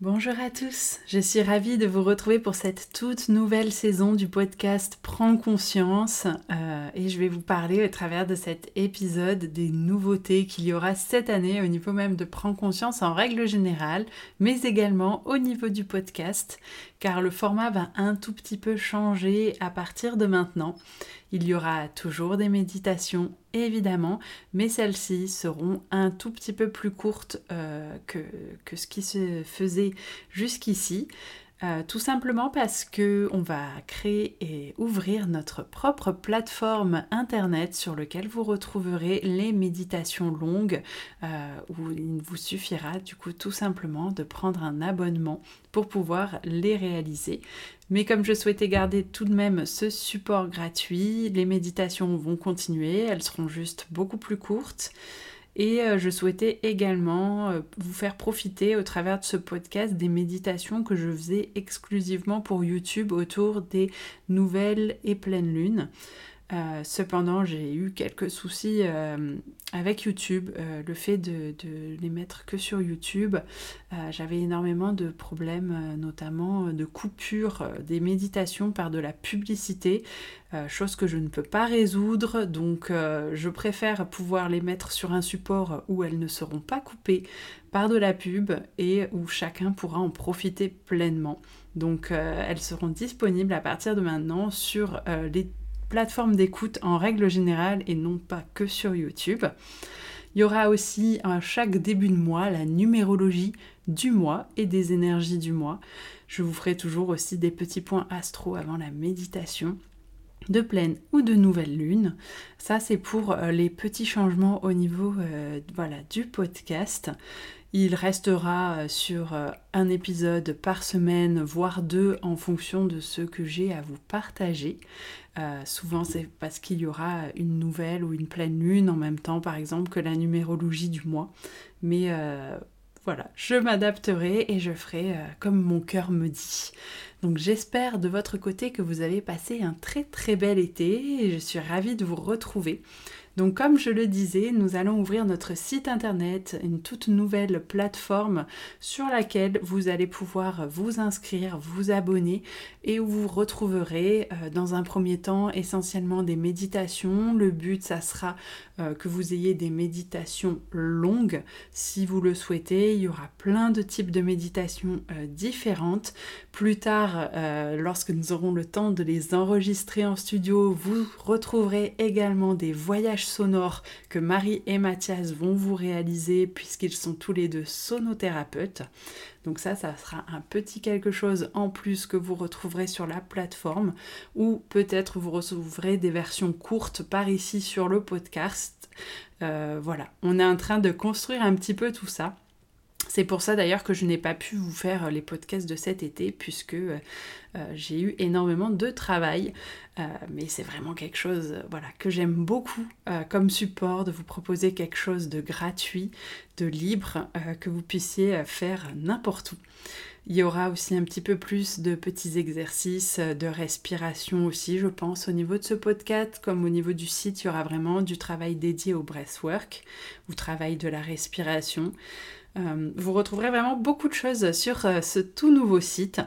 Bonjour à tous, je suis ravie de vous retrouver pour cette toute nouvelle saison du podcast Prends conscience euh, et je vais vous parler au travers de cet épisode des nouveautés qu'il y aura cette année au niveau même de Prends conscience en règle générale, mais également au niveau du podcast car le format va un tout petit peu changer à partir de maintenant. Il y aura toujours des méditations, évidemment, mais celles-ci seront un tout petit peu plus courtes euh, que, que ce qui se faisait jusqu'ici. Euh, tout simplement parce que on va créer et ouvrir notre propre plateforme internet sur laquelle vous retrouverez les méditations longues euh, où il vous suffira du coup tout simplement de prendre un abonnement pour pouvoir les réaliser. Mais comme je souhaitais garder tout de même ce support gratuit, les méditations vont continuer, elles seront juste beaucoup plus courtes. Et euh, je souhaitais également euh, vous faire profiter au travers de ce podcast des méditations que je faisais exclusivement pour YouTube autour des nouvelles et pleines lunes. Euh, cependant, j'ai eu quelques soucis euh, avec YouTube. Euh, le fait de, les mettre que sur YouTube, j'avais énormément de problèmes, notamment de coupure des méditations par de la publicité, chose que je ne peux pas résoudre. Donc, je préfère pouvoir les mettre sur un support où elles ne seront pas coupées par de la pub et où chacun pourra en profiter pleinement. Donc, elles seront disponibles à partir de maintenant sur les plateforme d'écoute en règle générale et non pas que sur YouTube. Il y aura aussi à chaque début de mois la numérologie du mois et des énergies du mois. Je vous ferai toujours aussi des petits points astro avant la méditation de pleine ou de nouvelle lune. Ça c'est pour euh, les petits changements au niveau euh, voilà, du podcast. Il restera euh, sur un épisode par semaine, voire deux en fonction de ce que j'ai à vous partager. Euh, souvent, c'est parce qu'il y aura une nouvelle ou une pleine lune en même temps, par exemple, que la numérologie du mois. Mais euh, voilà, je m'adapterai et je ferai euh, comme mon cœur me dit. Donc j'espère de votre côté que vous avez passé un très très bel été et je suis ravie de vous retrouver. Donc comme je le disais, nous allons ouvrir notre site internet, une toute nouvelle plateforme sur laquelle vous allez pouvoir vous inscrire, vous abonner et où vous retrouverez euh, dans un premier temps essentiellement des méditations. Le but, ça sera euh, que vous ayez des méditations longues si vous le souhaitez. Il y aura plein de types de méditations euh, différentes. Plus tard, lorsque nous aurons le temps de les enregistrer en studio, vous retrouverez également des voyages sonores que Marie et Mathias vont vous réaliser puisqu'ils sont tous les deux sonothérapeutes. Donc ça, ça sera un petit quelque chose en plus que vous retrouverez sur la plateforme ou peut-être vous recevrez des versions courtes par ici sur le podcast. Euh, voilà, on est en train de construire un petit peu tout ça. C'est pour ça d'ailleurs que je n'ai pas pu vous faire les podcasts de cet été puisque euh, euh, j'ai eu énormément de travail. Euh, mais c'est vraiment quelque chose voilà, que j'aime beaucoup comme support, de vous proposer quelque chose de gratuit, de libre, que vous puissiez faire n'importe où. Il y aura aussi un petit peu plus de petits exercices de respiration aussi, je pense, au niveau de ce podcast, comme au niveau du site, il y aura vraiment du travail dédié au breathwork, ou travail de la respiration. Euh, vous retrouverez vraiment beaucoup de choses sur euh, ce tout nouveau site.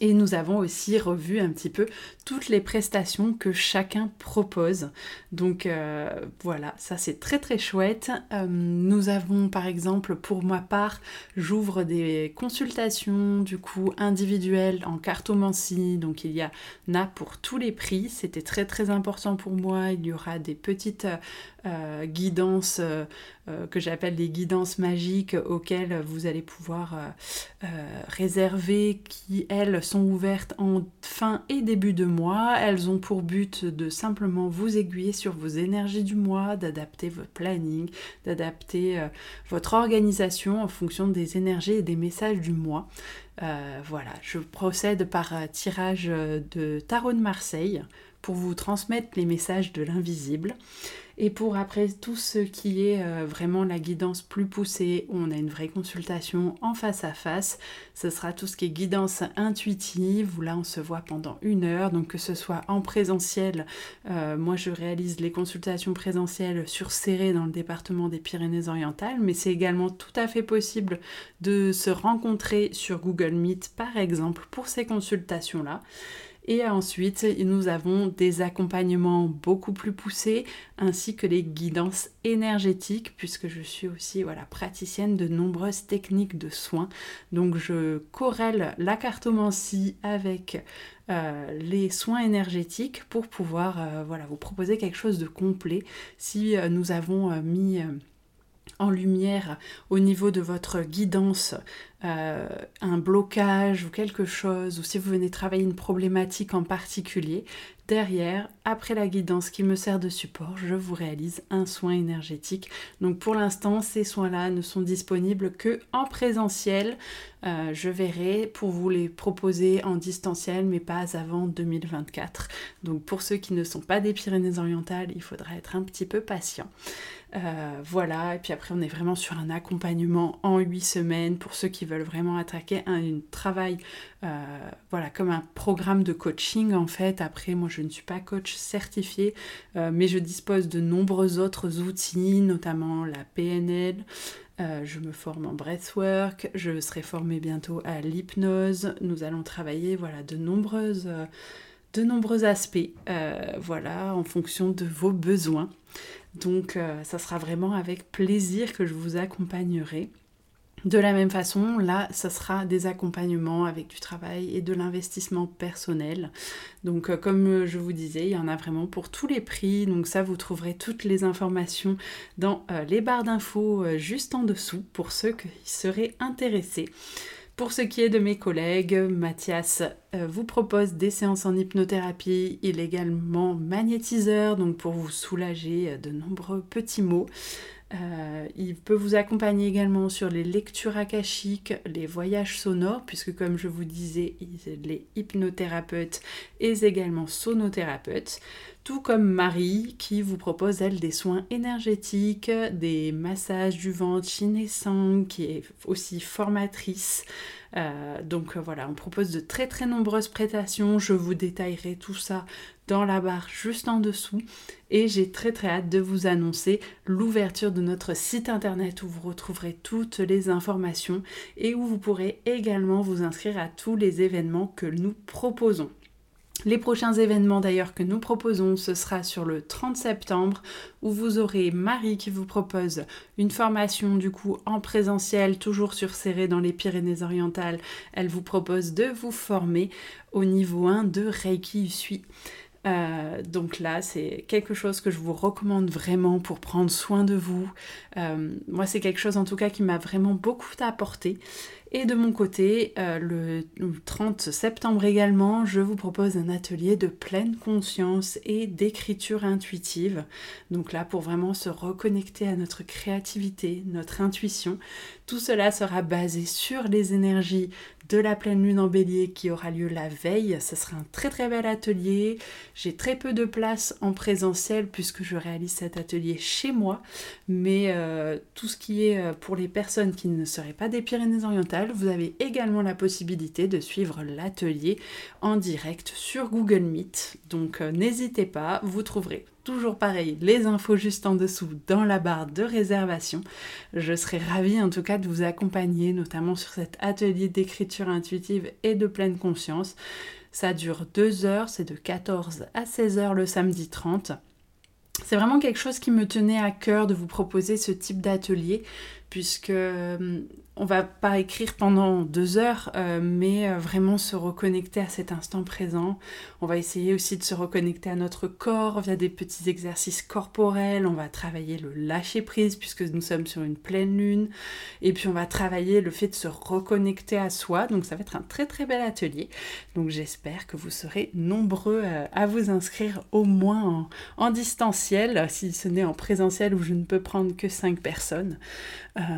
Et nous avons aussi revu un petit peu toutes les prestations que chacun propose. Donc euh, voilà, ça c'est très très chouette. nous avons par exemple, pour ma part, j'ouvre des consultations du coup individuelles en cartomancie. Donc il y a a pour tous les prix. C'était très très important pour moi. Il y aura des petites euh, guidances euh, euh, que j'appelle des guidances magiques auxquelles vous allez pouvoir réserver, qui elles sont ouvertes en fin et début de mois. Elles ont pour but de simplement vous aiguiller sur vos énergies du mois, d'adapter votre planning, d'adapter euh, votre organisation en fonction des énergies et des messages du mois. Euh, voilà, je procède par tirage de tarot de Marseille pour vous transmettre les messages de l'invisible. Et pour après tout ce qui est euh, vraiment la guidance plus poussée, où on a une vraie consultation en face à face, ce sera tout ce qui est guidance intuitive, où là on se voit pendant une heure, donc que ce soit en présentiel, euh, moi je réalise les consultations présentielles sur Serré dans le département des Pyrénées-Orientales, mais c'est également tout à fait possible de se rencontrer sur Google Meet par exemple pour ces consultations-là. Et ensuite, nous avons des accompagnements beaucoup plus poussés ainsi que les guidances énergétiques puisque je suis aussi voilà, praticienne de nombreuses techniques de soins. Donc je corrèle la cartomancie avec euh, les soins énergétiques pour pouvoir euh, voilà, vous proposer quelque chose de complet. Si euh, nous avons mis en lumière au niveau de votre guidance euh, un blocage ou quelque chose, ou si vous venez travailler une problématique en particulier, derrière, après la guidance qui me sert de support, je vous réalise un soin énergétique. Donc pour l'instant, ces soins-là ne sont disponibles que en présentiel. Euh, je verrai pour vous les proposer en distanciel, mais pas avant 2024. Donc pour ceux qui ne sont pas des Pyrénées-Orientales, il faudra être un petit peu patient. Euh, voilà, et puis après on est vraiment sur un accompagnement en 8 semaines pour ceux qui veulent vraiment attaquer un, travail, euh, voilà, comme un programme de coaching en fait. Après, moi je ne suis pas coach certifié, euh, mais je dispose de nombreux autres outils, notamment la PNL. je me forme en breathwork, je serai formée bientôt à l'hypnose. Nous allons travailler voilà, de nombreuses de nombreux aspects, voilà, en fonction de vos besoins. Donc euh, ça sera vraiment avec plaisir que je vous accompagnerai. De la même façon, là, ça sera des accompagnements avec du travail et de l'investissement personnel. Donc, euh, comme je vous disais, il y en a vraiment pour tous les prix. Donc, ça, vous trouverez toutes les informations dans euh, les barres d'infos juste en dessous pour ceux qui seraient intéressés. Pour ce qui est de mes collègues, Mathias euh, vous propose des séances en hypnothérapie. Il est également magnétiseur, donc pour vous soulager euh, de nombreux petits mots. Euh, il peut vous accompagner également sur les lectures akashiques, les voyages sonores, puisque comme je vous disais, il est hypnothérapeute et également sonothérapeute tout comme Marie qui vous propose elle des soins énergétiques, des massages du ventre Sang, qui est aussi formatrice. Euh, donc euh, voilà, on propose de très très nombreuses prestations. Je vous détaillerai tout ça dans la barre juste en dessous. Et j'ai très très hâte de vous annoncer l'ouverture de notre site internet où vous retrouverez toutes les informations et où vous pourrez également vous inscrire à tous les événements que nous proposons. Les prochains événements d'ailleurs que nous proposons, ce sera sur le 30 septembre où vous aurez Marie qui vous propose une formation du coup en présentiel, toujours sur Serré dans les Pyrénées-Orientales. Elle vous propose de vous former au niveau 1 de Reiki Usui. Euh, donc là, c'est quelque chose que je vous recommande vraiment pour prendre soin de vous. Euh, moi, c'est quelque chose en tout cas qui m'a vraiment beaucoup apporté. Et de mon côté, euh, le 30 septembre également, je vous propose un atelier de pleine conscience et d'écriture intuitive. Donc là, pour vraiment se reconnecter à notre créativité, notre intuition, tout cela sera basé sur les énergies de la pleine lune en bélier qui aura lieu la veille. Ce sera un très très bel atelier. J'ai très peu de place en présentiel puisque je réalise cet atelier chez moi. Mais euh, tout ce qui est euh, pour les personnes qui ne seraient pas des Pyrénées-Orientales, vous avez également la possibilité de suivre l'atelier en direct sur Google Meet. Donc euh, n'hésitez pas, vous trouverez toujours pareil, les infos juste en dessous dans la barre de réservation. Je serai ravie en tout cas de vous accompagner, notamment sur cet atelier d'écriture intuitive et de pleine conscience. Ça dure deux heures, c'est de 14 à 16 heures le samedi 30. C'est vraiment quelque chose qui me tenait à cœur de vous proposer ce type d'atelier puisque on va pas écrire pendant deux heures, euh, mais euh, vraiment se reconnecter à cet instant présent. On va essayer aussi de se reconnecter à notre corps via des petits exercices corporels. On va travailler le lâcher prise puisque nous sommes sur une pleine lune. Et puis on va travailler le fait de se reconnecter à soi. Donc ça va être un très très bel atelier. Donc j'espère que vous serez nombreux euh, à vous inscrire au moins en, distanciel, si ce n'est en présentiel où je ne peux prendre que cinq personnes.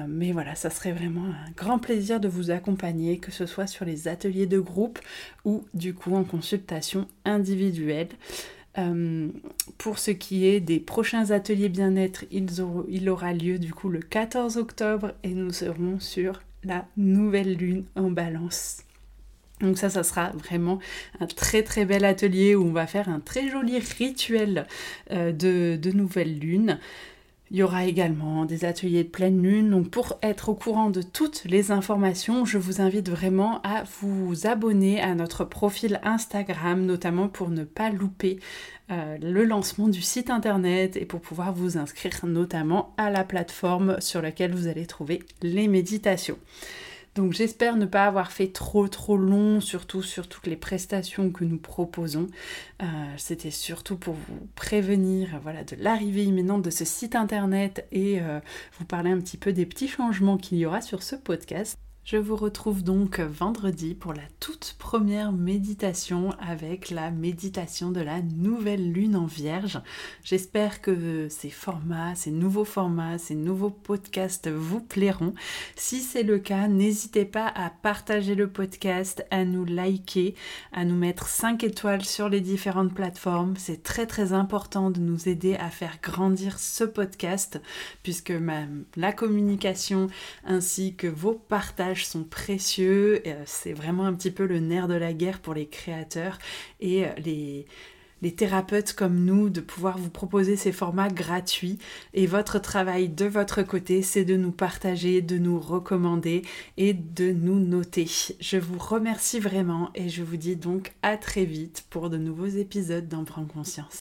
Mais voilà, ça serait vraiment un grand plaisir de vous accompagner, que ce soit sur les ateliers de groupe ou du coup en consultation individuelle. Euh, pour ce qui est des prochains ateliers bien-être, il aura lieu du coup le 14 octobre et nous serons sur la nouvelle lune en balance. Donc ça, ça sera vraiment un très très bel atelier où on va faire un très joli rituel euh, de nouvelle lune. Il y aura également des ateliers de pleine lune. Donc pour être au courant de toutes les informations, je vous invite vraiment à vous abonner à notre profil Instagram, notamment pour ne pas louper euh, le lancement du site internet et pour pouvoir vous inscrire notamment à la plateforme sur laquelle vous allez trouver les méditations. Donc j'espère ne pas avoir fait trop trop long, surtout sur toutes les prestations que nous proposons. Euh, c'était surtout pour vous prévenir voilà, de l'arrivée imminente de ce site internet et euh, vous parler un petit peu des petits changements qu'il y aura sur ce podcast. Je vous retrouve donc vendredi pour la toute première méditation avec la méditation de la nouvelle lune en vierge. J'espère que ces formats, ces nouveaux formats, ces nouveaux podcasts vous plairont. Si c'est le cas, n'hésitez pas à partager le podcast, à nous liker, à nous mettre 5 étoiles sur les différentes plateformes. C'est très très important de nous aider à faire grandir ce podcast puisque la communication ainsi que vos partages sont précieux. Euh, c'est vraiment un petit peu le nerf de la guerre pour les créateurs et euh, les, les thérapeutes comme nous de pouvoir vous proposer ces formats gratuits. Et votre travail de votre côté, c'est de nous partager, de nous recommander et de nous noter. Je vous remercie vraiment et je vous dis donc à très vite pour de nouveaux épisodes d'en prendre conscience.